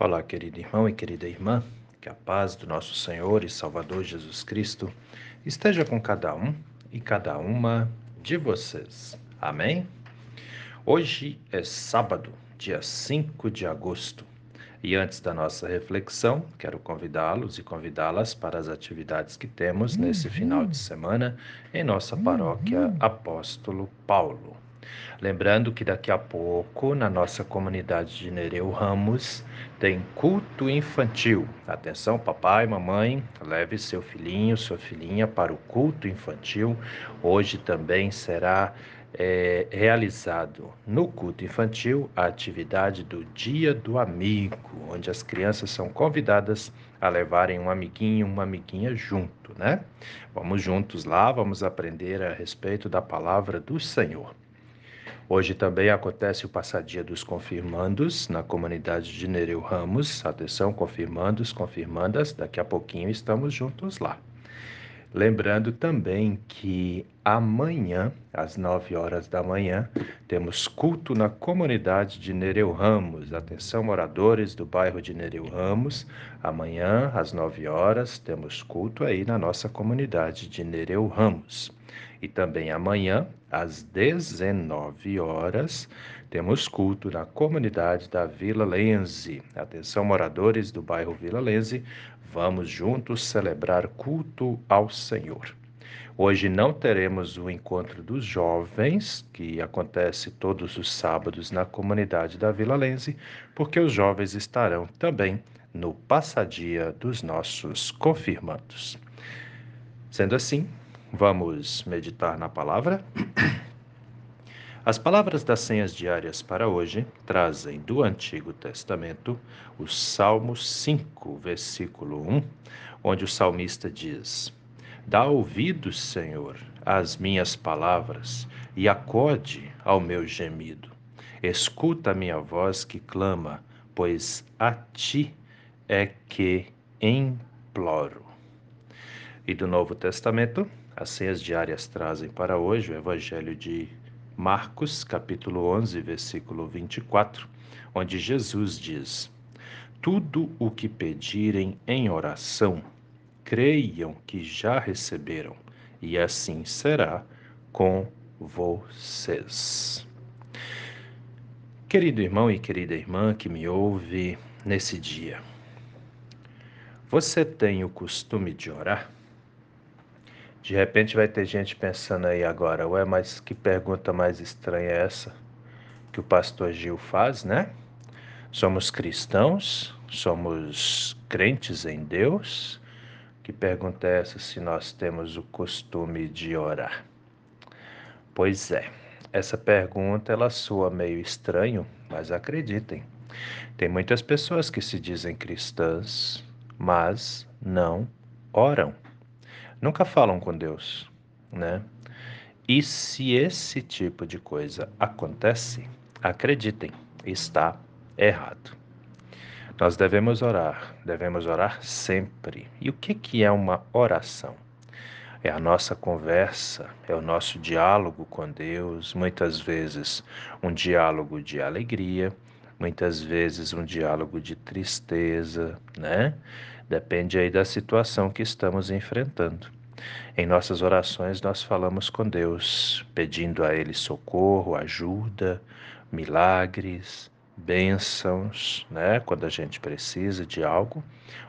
Olá, querido irmão e querida irmã, que a paz do nosso Senhor e Salvador Jesus Cristo esteja com cada um e cada uma de vocês. Amém? Hoje é sábado, dia 5 de agosto, e antes da nossa reflexão, quero convidá-los e convidá-las para as atividades que temos nesse final de semana em nossa paróquia Apóstolo Paulo. Lembrando que daqui a pouco, na nossa comunidade de Nereu Ramos, tem culto infantil. Atenção, papai, mamãe, leve seu filhinho, sua filhinha para o culto infantil. Hoje também será é, realizado no culto infantil a atividade do Dia do Amigo, onde as crianças são convidadas a levarem um amiguinho, uma amiguinha junto, né? Vamos juntos lá, vamos aprender a respeito da palavra do Senhor. Hoje também acontece o passadia dos confirmandos na comunidade de Nereu Ramos. Atenção, confirmandos, confirmandas, daqui a pouquinho estamos juntos lá. Lembrando também que amanhã, às 9 horas da manhã, temos culto na comunidade de Nereu Ramos. Atenção, moradores do bairro de Nereu Ramos. Amanhã, às 9 horas, temos culto aí na nossa comunidade de Nereu Ramos. E também amanhã, às 19 horas, temos culto na comunidade da Vila Lense. Atenção, moradores do bairro Vila Lense, vamos juntos celebrar culto ao Senhor. Hoje não teremos o encontro dos jovens, que acontece todos os sábados na comunidade da Vila Lense, porque os jovens estarão também no passadia dos nossos confirmandos. Sendo assim, Vamos meditar na palavra? As palavras das senhas diárias para hoje trazem do Antigo Testamento o Salmo 5, versículo 1, onde o salmista diz: Dá ouvidos, Senhor, às minhas palavras e acode ao meu gemido. Escuta a minha voz que clama, pois a ti é que imploro. E do Novo Testamento, as senhas diárias trazem para hoje o Evangelho de Marcos, capítulo 11, versículo 24, onde Jesus diz: Tudo o que pedirem em oração, creiam que já receberam, e assim será com vocês. Querido irmão e querida irmã que me ouve nesse dia, você tem o costume de orar? De repente vai ter gente pensando aí agora, ué, mas que pergunta mais estranha é essa que o pastor Gil faz, né? Somos cristãos, somos crentes em Deus. Que pergunta é essa se nós temos o costume de orar? Pois é, essa pergunta ela soa meio estranho, mas acreditem, tem muitas pessoas que se dizem cristãs, mas não oram nunca falam com Deus, né? E se esse tipo de coisa acontece, acreditem, está errado. Nós devemos orar, devemos orar sempre. E o que, que é uma oração? É a nossa conversa, é o nosso diálogo com Deus, muitas vezes um diálogo de alegria, muitas vezes um diálogo de tristeza, né? Depende aí da situação que estamos enfrentando. Em nossas orações, nós falamos com Deus, pedindo a Ele socorro, ajuda, milagres, bênçãos, né? Quando a gente precisa de algo,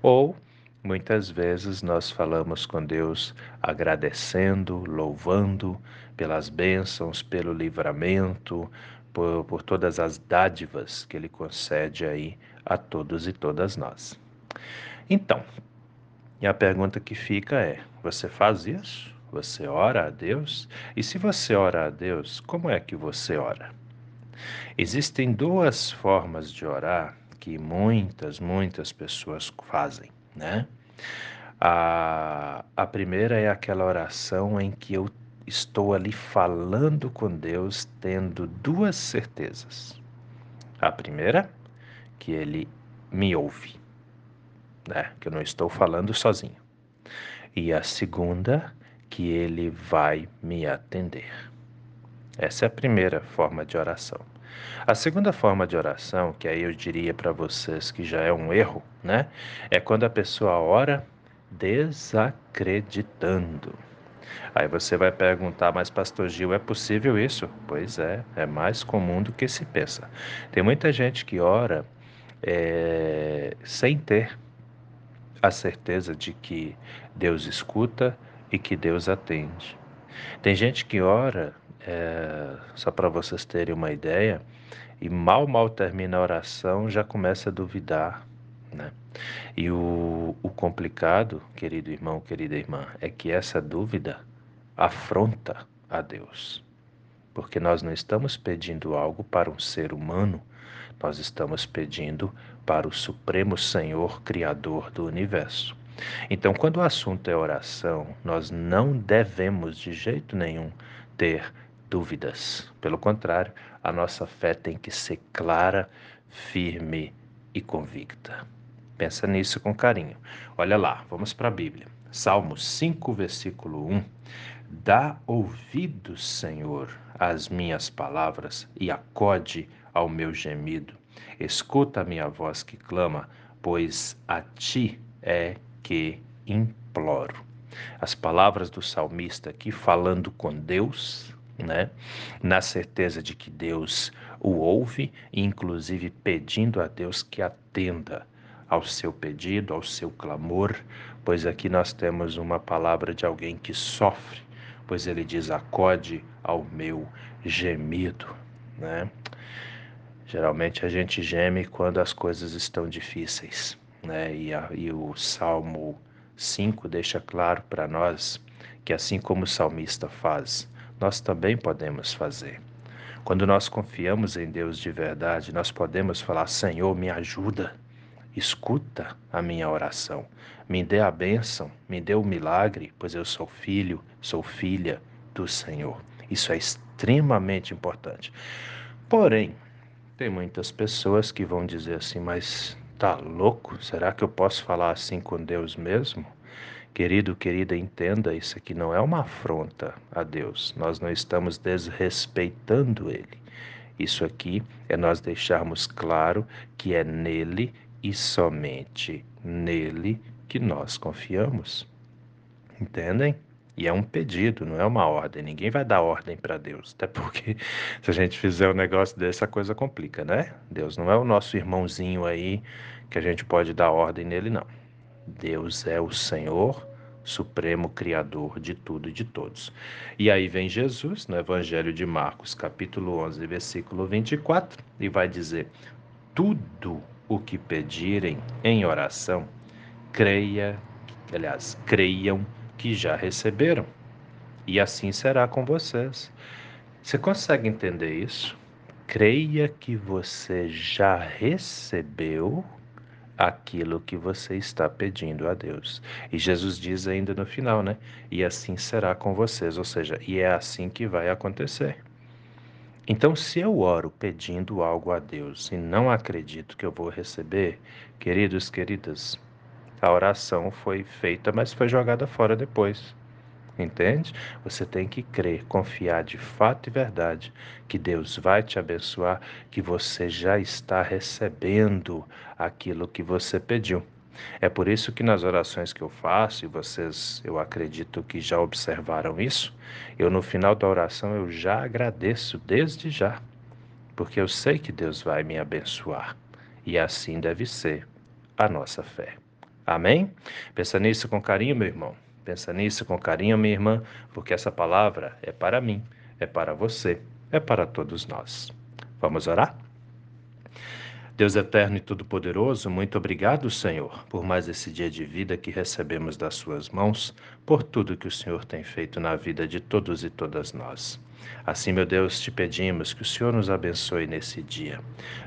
ou muitas vezes nós falamos com Deus agradecendo, louvando pelas bênçãos, pelo livramento, por, por todas as dádivas que Ele concede aí a todos e todas nós. Então, e a pergunta que fica é: você faz isso? Você ora a Deus? E se você ora a Deus, como é que você ora? Existem duas formas de orar que muitas, muitas pessoas fazem, né? A, a primeira é aquela oração em que eu estou ali falando com Deus, tendo duas certezas. A primeira, que Ele me ouve né? Que eu não estou falando sozinho. E a segunda, que ele vai me atender. Essa é a primeira forma de oração. A segunda forma de oração, que aí eu diria para vocês que já é um erro, né? É quando a pessoa ora desacreditando. Aí você vai perguntar, mas Pastor Gil, é possível isso? Pois é, é mais comum do que se pensa. Tem muita gente que ora é, sem ter a certeza de que Deus escuta e que Deus atende. Tem gente que ora, é, só para vocês terem uma ideia, e mal, mal termina a oração já começa a duvidar. Né? E o, o complicado, querido irmão, querida irmã, é que essa dúvida afronta a Deus. Porque nós não estamos pedindo algo para um ser humano, nós estamos pedindo para o Supremo Senhor Criador do universo. Então, quando o assunto é oração, nós não devemos de jeito nenhum ter dúvidas. Pelo contrário, a nossa fé tem que ser clara, firme e convicta. Pensa nisso com carinho. Olha lá, vamos para a Bíblia. Salmo 5, versículo 1. Dá ouvidos, Senhor, às minhas palavras e acode ao meu gemido. Escuta a minha voz que clama, pois a ti é que imploro. As palavras do salmista aqui falando com Deus, né? Na certeza de que Deus o ouve, inclusive pedindo a Deus que atenda ao seu pedido, ao seu clamor, pois aqui nós temos uma palavra de alguém que sofre, pois ele diz: acode ao meu gemido, né? Geralmente a gente geme quando as coisas estão difíceis, né? E, a, e o Salmo 5 deixa claro para nós que assim como o salmista faz, nós também podemos fazer. Quando nós confiamos em Deus de verdade, nós podemos falar: Senhor, me ajuda, escuta a minha oração, me dê a bênção, me dê o milagre, pois eu sou filho, sou filha do Senhor. Isso é extremamente importante. Porém, tem muitas pessoas que vão dizer assim, mas tá louco? Será que eu posso falar assim com Deus mesmo? Querido, querida, entenda, isso aqui não é uma afronta a Deus. Nós não estamos desrespeitando Ele. Isso aqui é nós deixarmos claro que é nele e somente nele que nós confiamos. Entendem? E é um pedido, não é uma ordem. Ninguém vai dar ordem para Deus. Até porque se a gente fizer um negócio desse, a coisa complica, né? Deus não é o nosso irmãozinho aí que a gente pode dar ordem nele, não. Deus é o Senhor, supremo criador de tudo e de todos. E aí vem Jesus, no Evangelho de Marcos, capítulo 11, versículo 24, e vai dizer: Tudo o que pedirem em oração, creia, aliás, creiam que já receberam, e assim será com vocês. Você consegue entender isso? Creia que você já recebeu aquilo que você está pedindo a Deus. E Jesus diz ainda no final, né? E assim será com vocês, ou seja, e é assim que vai acontecer. Então, se eu oro pedindo algo a Deus e não acredito que eu vou receber, queridos, queridas, a oração foi feita, mas foi jogada fora depois. Entende? Você tem que crer, confiar de fato e verdade que Deus vai te abençoar, que você já está recebendo aquilo que você pediu. É por isso que nas orações que eu faço, e vocês, eu acredito que já observaram isso, eu no final da oração eu já agradeço desde já, porque eu sei que Deus vai me abençoar. E assim deve ser a nossa fé. Amém? Pensa nisso com carinho, meu irmão. Pensa nisso com carinho, minha irmã, porque essa palavra é para mim, é para você, é para todos nós. Vamos orar? Deus eterno e todo-poderoso, muito obrigado, Senhor, por mais esse dia de vida que recebemos das Suas mãos, por tudo que o Senhor tem feito na vida de todos e todas nós. Assim, meu Deus, te pedimos que o Senhor nos abençoe nesse dia.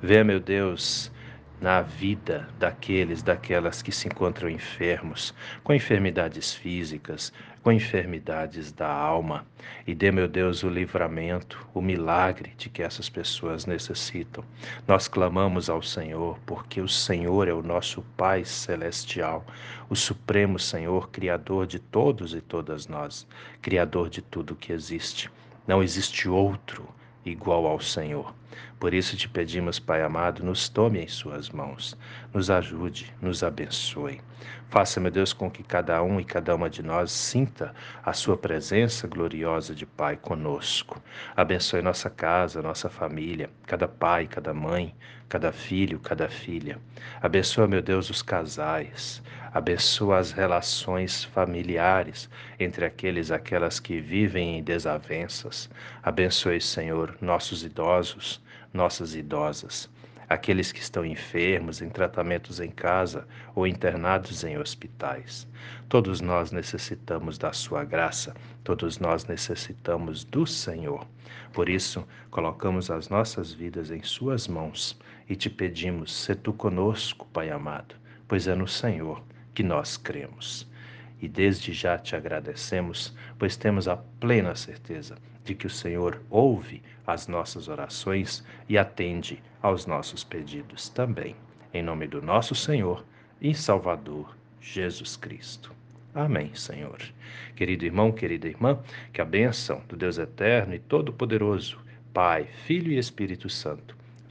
Venha, meu Deus, na vida daqueles, daquelas que se encontram enfermos, com enfermidades físicas, com enfermidades da alma, e dê, meu Deus, o livramento, o milagre de que essas pessoas necessitam. Nós clamamos ao Senhor, porque o Senhor é o nosso Pai celestial, o Supremo Senhor, Criador de todos e todas nós, Criador de tudo que existe. Não existe outro igual ao Senhor. Por isso te pedimos, Pai amado, nos tome em Suas mãos, nos ajude, nos abençoe. Faça, meu Deus, com que cada um e cada uma de nós sinta a Sua presença gloriosa de Pai conosco. Abençoe nossa casa, nossa família, cada pai, cada mãe, cada filho, cada filha. Abençoa, meu Deus, os casais. Abençoa as relações familiares entre aqueles aquelas que vivem em desavenças. Abençoe, Senhor, nossos idosos, nossas idosas, aqueles que estão enfermos, em tratamentos em casa ou internados em hospitais. Todos nós necessitamos da Sua graça, todos nós necessitamos do Senhor. Por isso, colocamos as nossas vidas em Suas mãos e te pedimos, se tu conosco, Pai amado, pois é no Senhor que nós cremos. E desde já te agradecemos, pois temos a plena certeza de que o Senhor ouve as nossas orações e atende aos nossos pedidos também. Em nome do nosso Senhor e Salvador Jesus Cristo. Amém, Senhor. Querido irmão, querida irmã, que a bênção do Deus Eterno e Todo-Poderoso, Pai, Filho e Espírito Santo,